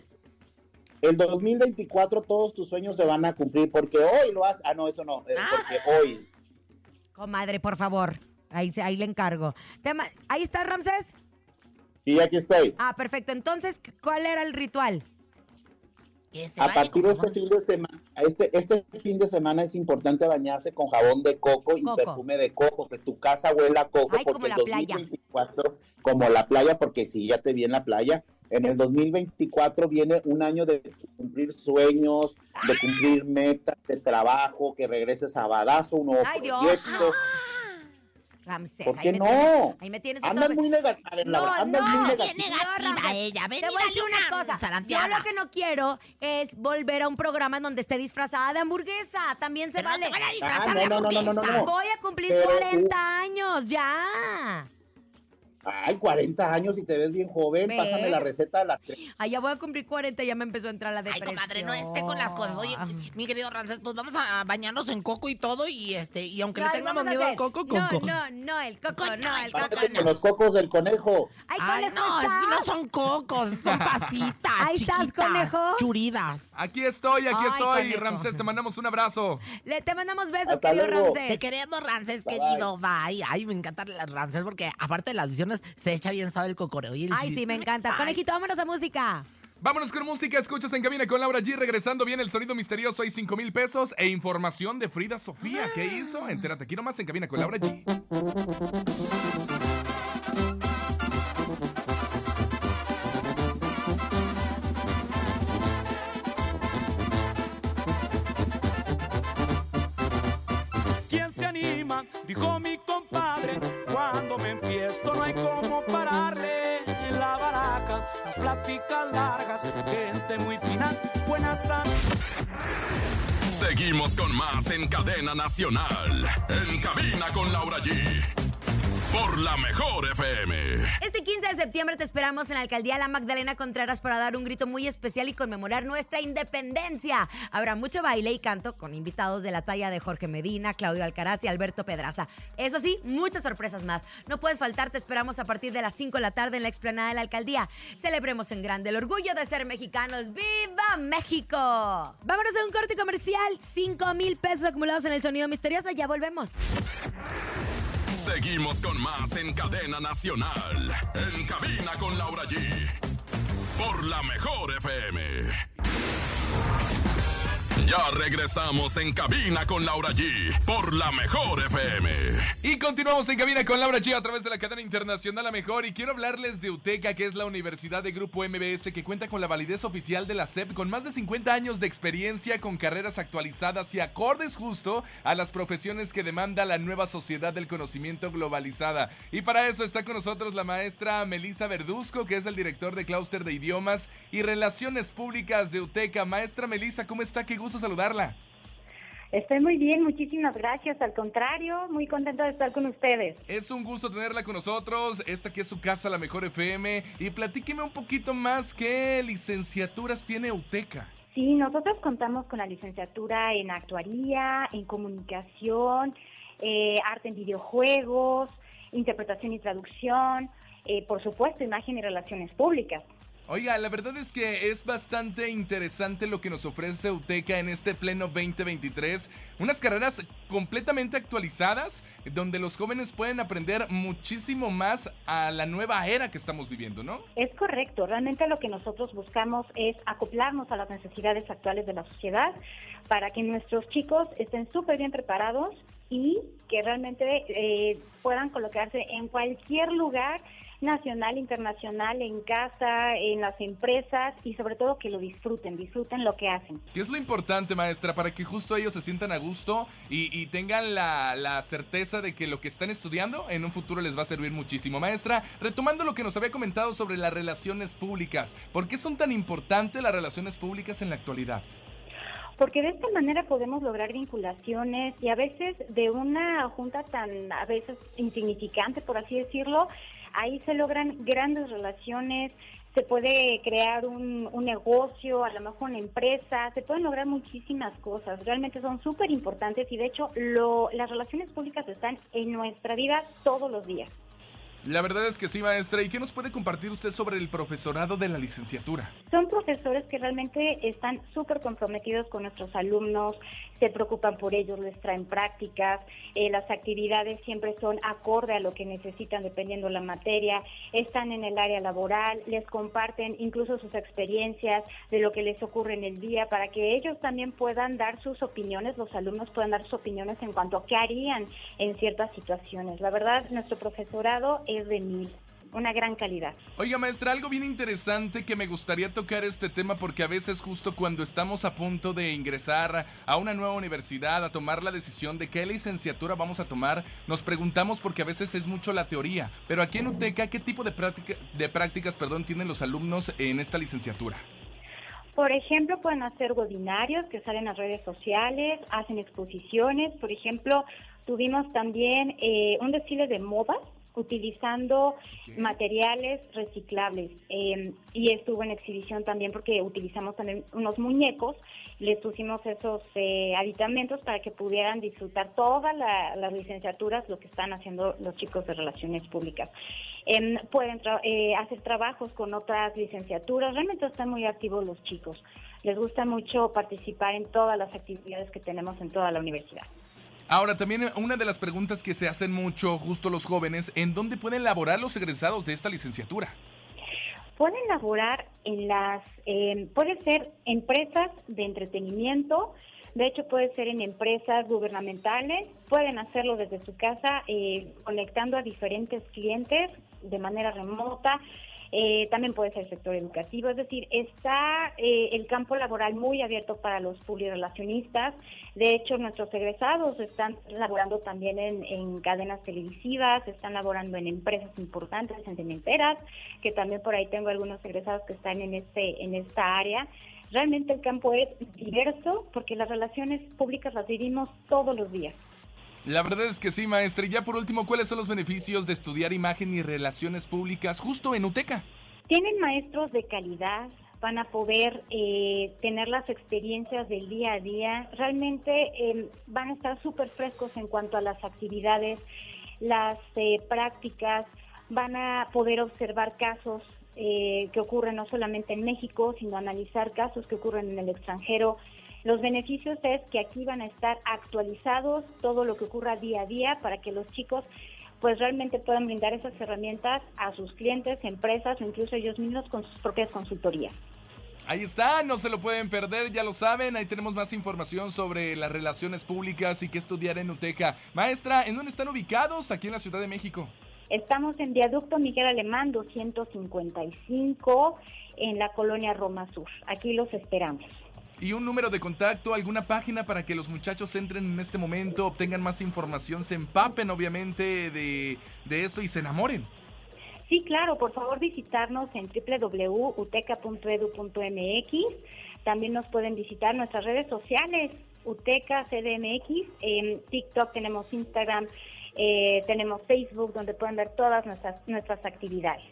el 2024 todos tus sueños se van a cumplir porque hoy lo has... Ah, no, eso no, eh, porque hoy. Comadre, por favor. Ahí, ahí le encargo. Tema- Ahí está, Ramsés. Sí, aquí estoy. Ah, perfecto. Entonces, ¿cuál era el ritual? A partir de este fin de semana, este, este fin de semana es importante bañarse con jabón de coco y Coco. perfume de coco, que tu casa huela a coco, Ay, porque el playa. 2024, como la playa, porque sí, ya te vi en la playa, en el 2024 viene un año de cumplir sueños, de cumplir metas de trabajo, que regreses a Badazo, un nuevo Ay, Dios. Ramsés. ¿Por ahí qué me no? tienes- ahí me tienes Andas muy negativa, a ver, No, Laura, andas no, muy negativa. ella. Ven te voy a decir una una cosa. Yo lo que no quiero es volver a un programa en donde esté disfrazada de hamburguesa. También se Pero no vale. te van a Ah, disfrazar no, de no, no, no, no, hamburguesa. no. Voy a cumplir Pero, 40 años, ya. Ay, 40 años y te ves bien joven, ¿Ves? pásame la receta de las tres. Ay, ya voy a cumplir 40 y ya me empezó a entrar la Ay, depresión. comadre, no esté con las cosas. Oye, mi querido Rancés, pues vamos a bañarnos en coco y todo. Y este, y aunque No, le tengamos miedo al hacer- coco, No, coco. no, no, el coco, Coco, no, el coco, coco. No. con los cocos del conejo. Ay, Ay, no, es que no ¿estás? son cocos, son <laughs> pasitas, Ahí estás, chiquitas, conejo. churidas. Aquí estoy, aquí Ay, estoy, conejo. Ramsés, te mandamos un abrazo. Le, te mandamos besos, Hasta querido luego. Ramsés. Te queremos, Bye, querido. Bye. Ay, me encanta el Rancés porque aparte de las visiones se echa bien sabe el cocoreo y el Ay, sí, me encanta. Ay, Conejito, vámonos a música. Vámonos con música, escuchas en cabina con Laura G. Regresando viene el sonido misterioso y 5 mil pesos e información de Frida Sofía. ¿Qué hizo? Entérate aquí nomás en cabina con Laura G. ¿Quién se anima? Dijo mi compadre. Seguimos con más en cadena nacional. En cabina con Laura G. Por la mejor FM. Este 15 de septiembre te esperamos en la alcaldía La Magdalena Contreras para dar un grito muy especial y conmemorar nuestra independencia. Habrá mucho baile y canto con invitados de la talla de Jorge Medina, Claudio Alcaraz y Alberto Pedraza. Eso sí, muchas sorpresas más. No puedes faltar, te esperamos a partir de las 5 de la tarde en la explanada de la alcaldía. Celebremos en grande el orgullo de ser mexicanos. ¡Viva México! Vámonos a un corte comercial. 5 mil pesos acumulados en el sonido misterioso. Ya volvemos. Seguimos con más en cadena nacional. En cabina con Laura G. Por la mejor FM. Ya regresamos en cabina con Laura G. Por la mejor FM. Y continuamos en cabina con Laura G a través de la cadena internacional La Mejor. Y quiero hablarles de UTECA, que es la Universidad de Grupo MBS, que cuenta con la validez oficial de la SEP, con más de 50 años de experiencia, con carreras actualizadas y acordes justo a las profesiones que demanda la nueva sociedad del conocimiento globalizada. Y para eso está con nosotros la maestra Melisa Verduzco, que es el director de Clúster de Idiomas y Relaciones Públicas de UTECA. Maestra Melisa, ¿cómo está? Qué gusto saludarla. Estoy muy bien, muchísimas gracias. Al contrario, muy contento de estar con ustedes. Es un gusto tenerla con nosotros, esta que es su casa, la mejor FM. Y platíqueme un poquito más qué licenciaturas tiene UTECA. Sí, nosotros contamos con la licenciatura en actuaría, en comunicación, eh, arte en videojuegos, interpretación y traducción, eh, por supuesto, imagen y relaciones públicas. Oiga, la verdad es que es bastante interesante lo que nos ofrece UTECA en este pleno 2023. Unas carreras completamente actualizadas donde los jóvenes pueden aprender muchísimo más a la nueva era que estamos viviendo, ¿no? Es correcto, realmente lo que nosotros buscamos es acoplarnos a las necesidades actuales de la sociedad para que nuestros chicos estén súper bien preparados y que realmente eh, puedan colocarse en cualquier lugar nacional, internacional, en casa, en las empresas y sobre todo que lo disfruten, disfruten lo que hacen. ¿Qué es lo importante, maestra, para que justo ellos se sientan a gusto y, y tengan la, la, certeza de que lo que están estudiando en un futuro les va a servir muchísimo? Maestra, retomando lo que nos había comentado sobre las relaciones públicas, ¿por qué son tan importantes las relaciones públicas en la actualidad? porque de esta manera podemos lograr vinculaciones y a veces de una junta tan a veces insignificante, por así decirlo, ahí se logran grandes relaciones, se puede crear un, un, negocio, a lo mejor una empresa, se pueden lograr muchísimas cosas, realmente son súper importantes y de hecho lo, las relaciones públicas están en nuestra vida todos los días. La verdad es que sí, maestra. ¿Y qué nos puede compartir usted sobre el profesorado de la licenciatura? Son profesores que realmente están súper comprometidos con nuestros alumnos, se preocupan por ellos, les traen prácticas, eh, las actividades siempre son acorde a lo que necesitan dependiendo la materia, están en el área laboral, les comparten incluso sus experiencias de lo que les ocurre en el día para que ellos también puedan dar sus opiniones, los alumnos puedan dar sus opiniones en cuanto a qué harían en ciertas situaciones. La verdad, nuestro profesorado es de mil una gran calidad. Oiga, maestra, algo bien interesante que me gustaría tocar este tema porque a veces justo cuando estamos a punto de ingresar a una nueva universidad, a tomar la decisión de qué licenciatura vamos a tomar, nos preguntamos porque a veces es mucho la teoría. Pero aquí en UTECA, ¿qué tipo de, práctica, de prácticas perdón, tienen los alumnos en esta licenciatura? Por ejemplo, pueden hacer webinarios que salen a redes sociales, hacen exposiciones. Por ejemplo, tuvimos también eh, un desfile de modas utilizando materiales reciclables eh, y estuvo en exhibición también porque utilizamos también unos muñecos, les pusimos esos eh, aditamentos para que pudieran disfrutar todas la, las licenciaturas, lo que están haciendo los chicos de relaciones públicas. Eh, pueden eh, hacer trabajos con otras licenciaturas, realmente están muy activos los chicos, les gusta mucho participar en todas las actividades que tenemos en toda la universidad. Ahora, también una de las preguntas que se hacen mucho justo los jóvenes, ¿en dónde pueden laborar los egresados de esta licenciatura? Pueden laborar en las, eh, puede ser empresas de entretenimiento, de hecho puede ser en empresas gubernamentales, pueden hacerlo desde su casa, eh, conectando a diferentes clientes de manera remota. Eh, también puede ser sector educativo, es decir, está eh, el campo laboral muy abierto para los publirelacionistas. De hecho, nuestros egresados están laborando también en, en, cadenas televisivas, están laborando en empresas importantes, en cementeras, que también por ahí tengo algunos egresados que están en este en esta área. Realmente el campo es diverso porque las relaciones públicas las vivimos todos los días. La verdad es que sí, maestra. Y ya por último, ¿cuáles son los beneficios de estudiar imagen y relaciones públicas justo en UTECA? Tienen maestros de calidad, van a poder eh, tener las experiencias del día a día. Realmente eh, van a estar súper frescos en cuanto a las actividades, las eh, prácticas, van a poder observar casos eh, que ocurren no solamente en México, sino analizar casos que ocurren en el extranjero. Los beneficios es que aquí van a estar actualizados todo lo que ocurra día a día para que los chicos pues realmente puedan brindar esas herramientas a sus clientes, empresas o incluso ellos mismos con sus propias consultorías. Ahí está, no se lo pueden perder, ya lo saben, ahí tenemos más información sobre las relaciones públicas y qué estudiar en UTECA. Maestra, ¿en dónde están ubicados aquí en la Ciudad de México? Estamos en Viaducto Miguel Alemán 255 en la colonia Roma Sur. Aquí los esperamos y un número de contacto, alguna página para que los muchachos entren en este momento, obtengan más información, se empapen obviamente de, de esto y se enamoren. Sí, claro, por favor visitarnos en www.uteca.edu.mx. También nos pueden visitar nuestras redes sociales, Uteca CDMX. En TikTok tenemos Instagram, eh, tenemos Facebook, donde pueden ver todas nuestras, nuestras actividades.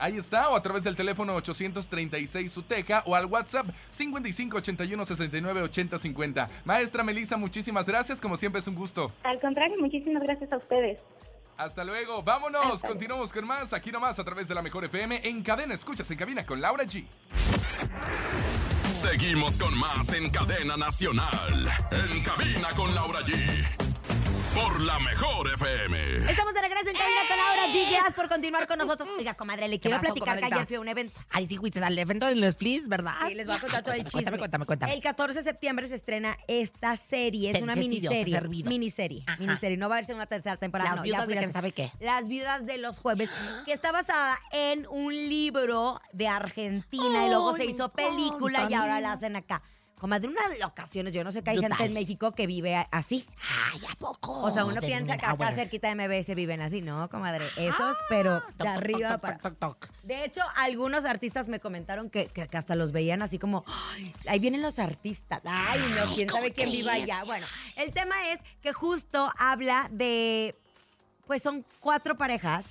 Ahí está, o a través del teléfono 836 UTECA o al WhatsApp 5581 69 80 50. Maestra Melissa, muchísimas gracias, como siempre es un gusto. Al contrario, muchísimas gracias a ustedes. Hasta luego. Vámonos. Continuamos con más. Aquí nomás a través de la Mejor FM. En cadena, escuchas en cabina con Laura G. Seguimos con más en cadena nacional. En cabina con Laura G. Por la Mejor FM. Estamos de regreso en cabina con Laura G. Gracias por continuar con nosotros. Oiga, comadre, le quiero pasó, platicar que ayer fui a un evento. Ay, sí, fuiste al evento del Netflix, ¿verdad? Sí, les voy a contar todo el chisme. Cuéntame, cuéntame, cuéntame. El 14 de septiembre se estrena esta serie. Es Se- una se miniserie. servido. Miniserie. Miniserie. No va a verse una tercera temporada. Las no, ya viudas fui de quién sabe qué. Las viudas de los jueves, que está basada en un libro de Argentina y luego se hizo película y ahora la hacen acá. Comadre, unas locaciones. Yo no sé que hay gente en. México que vive así. Ay, ¿a poco? O sea, uno piensa que acá bueno. cerquita de MBS viven así, ¿no, comadre? Esos, pero de arriba para... Toc, toc. De hecho, algunos artistas me comentaron que hasta los veían así como, "Ay, ahí vienen los artistas. Ay, no, quién sabe quién viva allá. Bueno, el tema es que justo habla de, pues son cuatro parejas.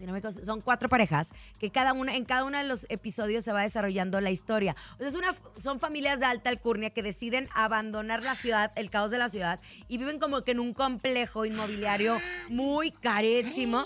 Si no me son cuatro parejas que cada una, en cada uno de los episodios se va desarrollando la historia. O sea, es una, son familias de alta alcurnia que deciden abandonar la ciudad, el caos de la ciudad, y viven como que en un complejo inmobiliario muy carísimo.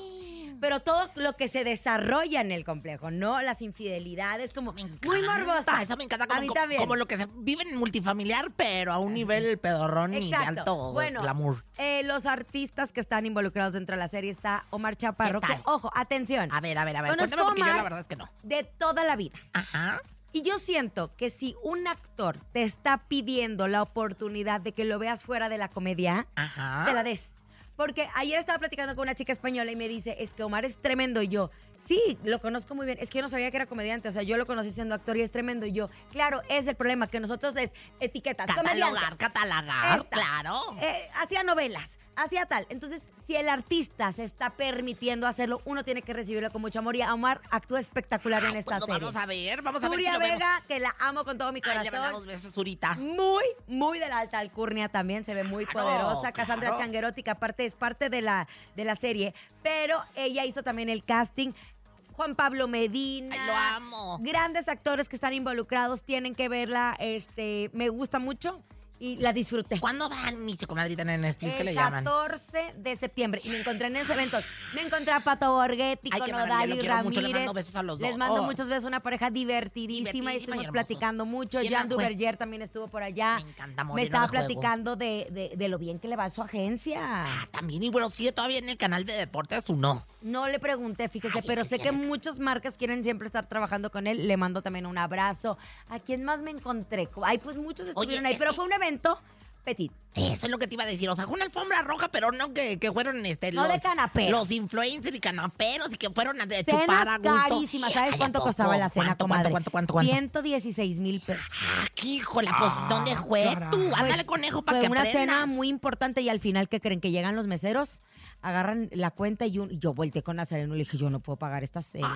Pero todo lo que se desarrolla en el complejo, ¿no? Las infidelidades, como muy morbosa. Eso me encanta como, A mí también. como lo que se vive en multifamiliar, pero a un nivel pedorrón y de alto bueno, glamour. eh, los artistas que están involucrados dentro de la serie está Omar Chaparro. Que, ojo, atención. A ver, a ver, a ver, cuéntame porque yo la verdad es que no. De toda la vida. Ajá. Y yo siento que si un actor te está pidiendo la oportunidad de que lo veas fuera de la comedia, Ajá. te la des. Porque ayer estaba platicando con una chica española y me dice, es que Omar es tremendo. Y yo, sí, lo conozco muy bien. Es que yo no sabía que era comediante. O sea, yo lo conocí siendo actor y es tremendo. Y yo, claro, es el problema, que nosotros es etiquetas. Catalogar, comediante. catalogar, Esta. claro. Eh, hacía novelas, hacía tal. Entonces, si el artista se está permitiendo hacerlo, uno tiene que recibirlo con mucho amor. Y Omar actúa espectacular en esta Pues serie. vamos a ver, vamos a ver si vemos. Vega, que la amo con todo mi Ay, corazón. le mandamos besos, Zurita. Muy, muy de la alta alcurnia también, se ve muy Claro, poderosa. Cassandra claro. Changuerotti, que aparte es parte de la, de la serie, pero ella hizo también el casting. Juan Pablo Medina. Ay, lo amo. Grandes actores que están involucrados, tienen que verla. Este, me gusta mucho y la disfruté. ¿Cuándo van, mi comadrita en el Netflix? ¿Qué El le llaman? 14 de septiembre. Y me encontré en esos eventos. Me encontré a Pato Borghetti, Ay, con qué maravilla, Odal lo y quiero mucho, le Ramírez. mando besos a los Les dos. mando Oh. muchos besos, una pareja divertidísima. Divertidísima y estuvimos platicando mucho. ¿Quién Jan? Duverger también estuvo por allá. Me encanta Me Moreno estaba platicando de, de- de lo bien que le va a su agencia. Ah, también, y bueno, sigue todavía en el canal de deportes o no. No le pregunté, fíjese, Ay, pero que sé que muchas marcas quieren siempre estar trabajando con él. Le mando también un abrazo. ¿A quién más me encontré? Ay, pues muchos estuvieron ahí, pero que- fue un evento petit. Eso es lo que te iba a decir. O sea, fue una alfombra roja, pero no que, que fueron este, No los, de los influencers y canaperos y que fueron a de Cenas chupar a gusto. carísimas. ¿Sabes Ay, ¿a cuánto poco? costaba la cena, ¿Cuánto, comadre? cuánto, cuánto, cuánto, cuánto? 116 mil pesos. Ah, qué híjola, pues, ¿dónde fue tú? Ándale, Pues, conejo, para fue que una aprendas. cena muy importante y al final, ¿qué creen? Que llegan los meseros, agarran la cuenta y, un- y yo volteé con Nazareno y le dije, yo no puedo pagar esta cena.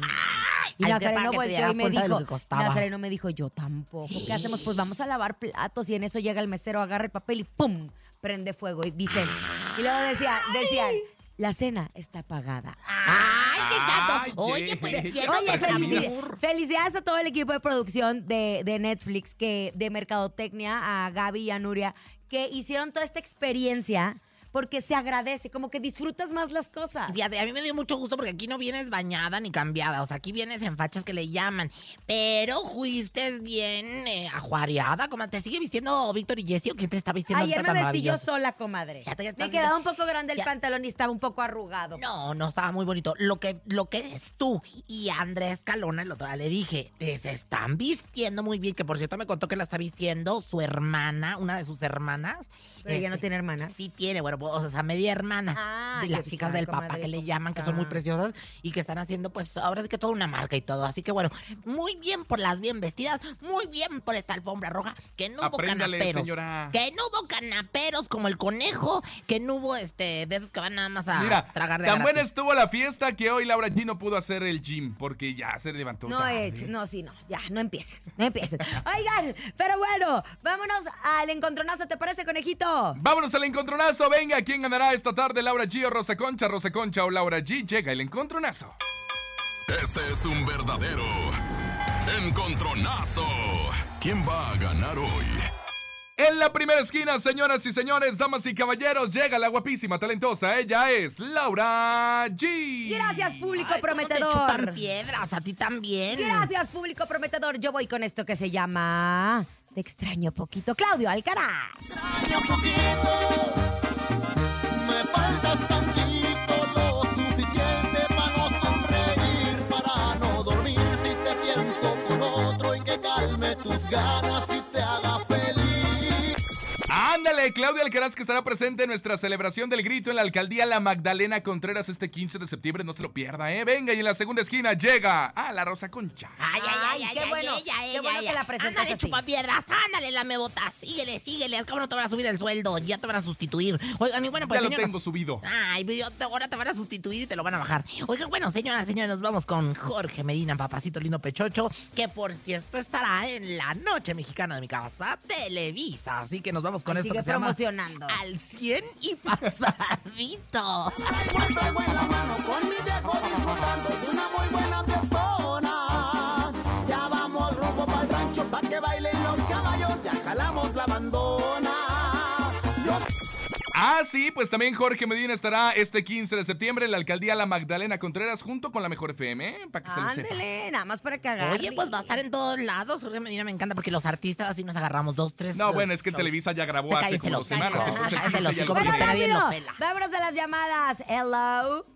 Y ay, Nazareno volteó y me dijo. Nazareno me dijo, yo tampoco. ¿Qué hacemos? Pues vamos a lavar platos y en eso llega el mesero, agarra el papel y ¡pum! prende fuego y dicen, y luego decía, decían, la cena está pagada. ¡Ay, me encanta! Ay, Oye, pues qué- quiero Oye, que felicidades, felicidades a todo el equipo de producción de, de Netflix, que de Mercadotecnia, a Gaby y a Nuria, que hicieron toda esta experiencia porque se agradece, como que disfrutas más las cosas. Fíjate, a mí me dio mucho gusto porque aquí no vienes bañada ni cambiada. O sea, aquí vienes en fachas que le llaman. Pero fuiste bien eh, ajuareada. Como te sigue vistiendo Víctor y Jessy o quién te está vistiendo Ayer ahorita me vestí yo sola, comadre. Ya te- ya Me quedaba un poco grande el ya- pantalón y estaba un poco arrugado. No, no estaba muy bonito. Lo que, lo que eres tú y Andrés Calona, el otro día le dije, te se están vistiendo muy bien. Que por cierto me contó que la está vistiendo su hermana, una de sus hermanas. Pero ella no Este, tiene hermanas. Sí tiene, bueno, o sea, media hermana. Ah, de las hijas del papá que le ¿cómo llaman, que son muy está? preciosas y que están haciendo, pues, ahora sí que toda una marca y todo. Así que bueno, muy bien por las bien vestidas, muy bien por esta alfombra roja, que no hubo Apréndale, canaperos. señora. Que no hubo canaperos como el conejo, que no hubo este, de esos que van nada más a Mira, tragar de tan buena gratis. estuvo la fiesta que hoy Laura G no pudo hacer el gym porque ya se levantó. No he hecho, no, sí, no, ya, no empiecen, no empiecen. <laughs> Oigan, pero bueno, vámonos al encontronazo, ¿te parece, conejito? Vámonos al encontronazo. Venga, ¿quién ganará esta tarde? Laura G o Rosa Concha, Rosa Concha o Laura G. Llega el encontronazo. Este es un verdadero encontronazo. ¿Quién va a ganar hoy? En la primera esquina, señoras y señores, damas y caballeros, llega la guapísima, talentosa. Ella es Laura G. Gracias, público Ay, ¿cómo te chupan prometedor. piedras? A ti también. Gracias, público prometedor. Yo voy con esto que se llama Te extraño poquito. Claudio Alcaraz. Faltas tantito, tus ganas Ándale, Claudia Alcaraz que estará presente en nuestra celebración del grito en la alcaldía La Magdalena Contreras este 15 de septiembre. No se lo pierda, ¿eh? Venga, y en la segunda esquina llega a la Rosa Concha. Ay, ay, ay, ay, qué ay, bueno, ella, qué ella, bueno ella. que la presentas Ándale, chupapiedras, ándale, la me botas. Síguele, síguele. Al cabo no te van a subir el sueldo, ya te van a sustituir. Oigan, y bueno, pues ya lo señoras- tengo subido. Ay, te- ahora te van a sustituir y te lo van a bajar. Oigan, bueno, señoras, señores, nos vamos con Jorge Medina, papacito lindo pechocho, que por cierto estará en la noche mexicana de mi casa, Televisa. Así que nos vamos con Ay, esto sigue que se promocionando. Al 100 y pasadito. Traigo en la mano con mi viejo disfrutando de una muy buena fiestona. Ya vamos rumbo para el rancho pa' que bailen los caballos, ya jalamos la bandona. Ah, sí, pues también Jorge Medina estará este 15 de septiembre en la alcaldía La Magdalena Contreras junto con la Mejor FM, ¿eh? Para que se lo sepa. Nada más para que agarre. Oye, pues va a estar en todos lados. Jorge Medina me encanta porque los artistas así nos agarramos dos, tres. No, bueno, es que shows. Televisa ya grabó hace como dos semanas. hocico. Entonces, Cállese el el 15 ya hocico, lo porque grabó. usted bien lo rápido. pela. Vámonos de las llamadas. Hello.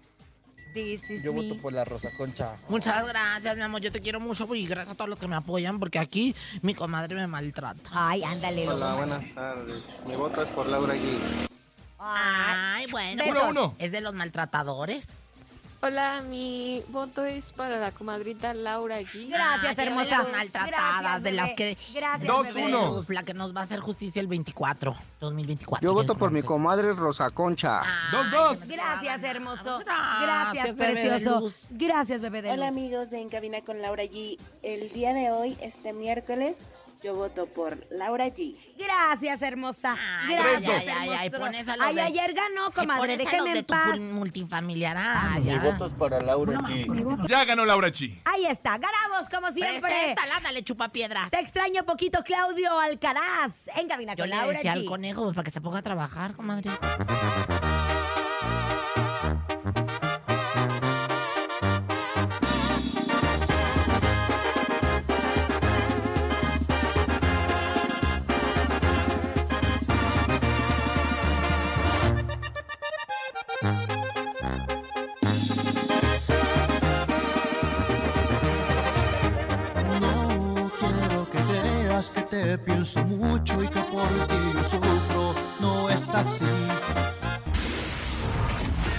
This is Yo me. voto por la Rosa Concha. Muchas gracias, mi amor. Yo te quiero mucho y gracias a todos los que me apoyan porque aquí mi comadre me maltrata. Ay, ándale. Hola, buenas tardes. Mi voto es por Laura Gui. Ay, bueno. Uno, uno. Es de los maltratadores. Hola, mi voto es para la comadrita Laura G. Gracias, Ay, hermosa. De las maltratadas, Gracias, de las que. Gracias, Dos, bebé. uno. Luz, La que nos va a hacer justicia el 24, 2024. Yo voto por mi comadre Rosa Concha. Ay, Dos, dos. Gracias, hermoso. Gracias, Gracias, precioso. Gracias, bebé de Hola luz. amigos de En Cabina con Laura G. El día de hoy, este miércoles, yo voto por Laura G. Gracias, hermosa. Ay, Gracias, ay, ay, ay, pones a los Ay, de- ayer ganó, comadre. de en tu paz. pul- multifamiliar. Ah, Mi ya. voto es para Laura G. Ya ganó Laura G. Ahí está. Ganamos, como siempre. Preséntala, ándale, chupapiedras. Te extraño poquito, Claudio Alcaraz. En cabina Yo con le Laura decía G. al conejo pues, para que se ponga a trabajar, comadre. Pienso mucho y que por ti sufro. No es así.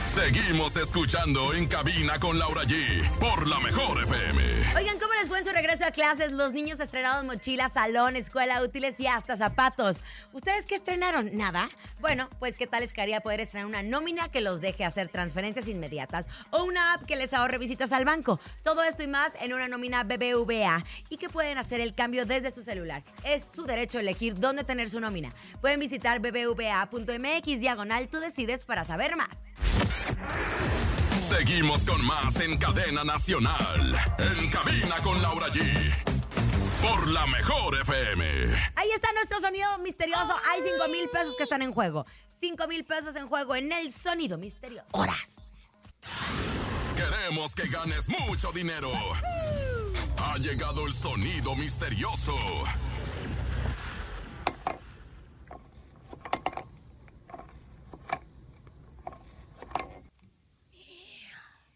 Seguimos escuchando en cabina con Laura G por la mejor FM. Oigan, ¿cómo les fue en su regreso a clases? Los niños estrenaron mochilas, salón, escuela, útiles y hasta zapatos. ¿Ustedes qué estrenaron? ¿Nada? Bueno, pues ¿qué tal les quedaría poder estrenar una nómina que los deje hacer transferencias inmediatas o una app que les ahorre visitas al banco? Todo esto y más en una nómina BBVA y que pueden hacer el cambio desde su celular. Es su derecho elegir dónde tener su nómina. Pueden visitar bbva.mx diagonal, tú decides para saber más. Seguimos con más en cadena nacional. En cabina con Laura G. Por la mejor FM. Ahí está nuestro sonido misterioso. Hay 5 mil pesos que están en juego. 5 mil pesos en juego en el sonido misterioso. Horas. Queremos que ganes mucho dinero. Ha llegado el sonido misterioso.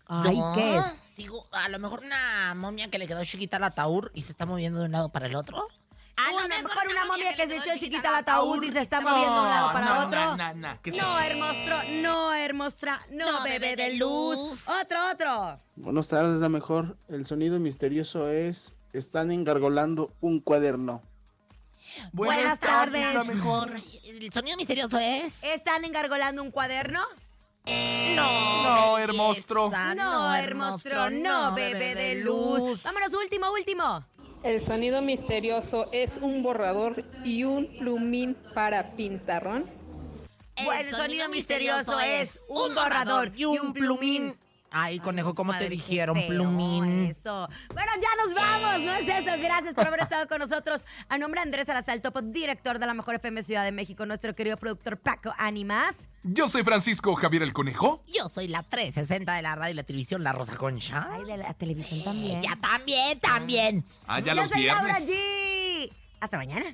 Ay, ¿qué es? Sigo- a lo mejor una momia que le quedó chiquita al ataúd y se está moviendo de un lado para el otro. A lo mejor una momia que se echó chiquita al ataúd y se está moviendo de un lado para no, otro. no, no, no, hermostra, no, no, bebé de luz. Otro, otro. Buenas tardes, la mejor. El sonido misterioso es. Están engargolando un cuaderno. Buenas tardes. A lo mejor el sonido misterioso es. ¿Están engargolando un cuaderno? No. No, hermostro. No, hermostro, no, bebé de luz. Vámonos, último, último. El sonido misterioso es un borrador y un plumín para pintarrón. El sonido misterioso es un borrador y un plumín Ay, conejo, ¿cómo Madre, te dijeron, plumín? Eso. Bueno, ya nos vamos, no es eso. Gracias por haber estado con nosotros. A nombre de Andrés Salazar, topo director de la Mejor FM Ciudad de México, nuestro querido productor Paco Animas. Yo soy Francisco Javier el Conejo. Yo soy la 360 de la radio y la televisión, la Rosa Concha. Ay, de la televisión también. Ya también, también. Ah, ya Yo los soy Laura viernes. G. Hasta mañana.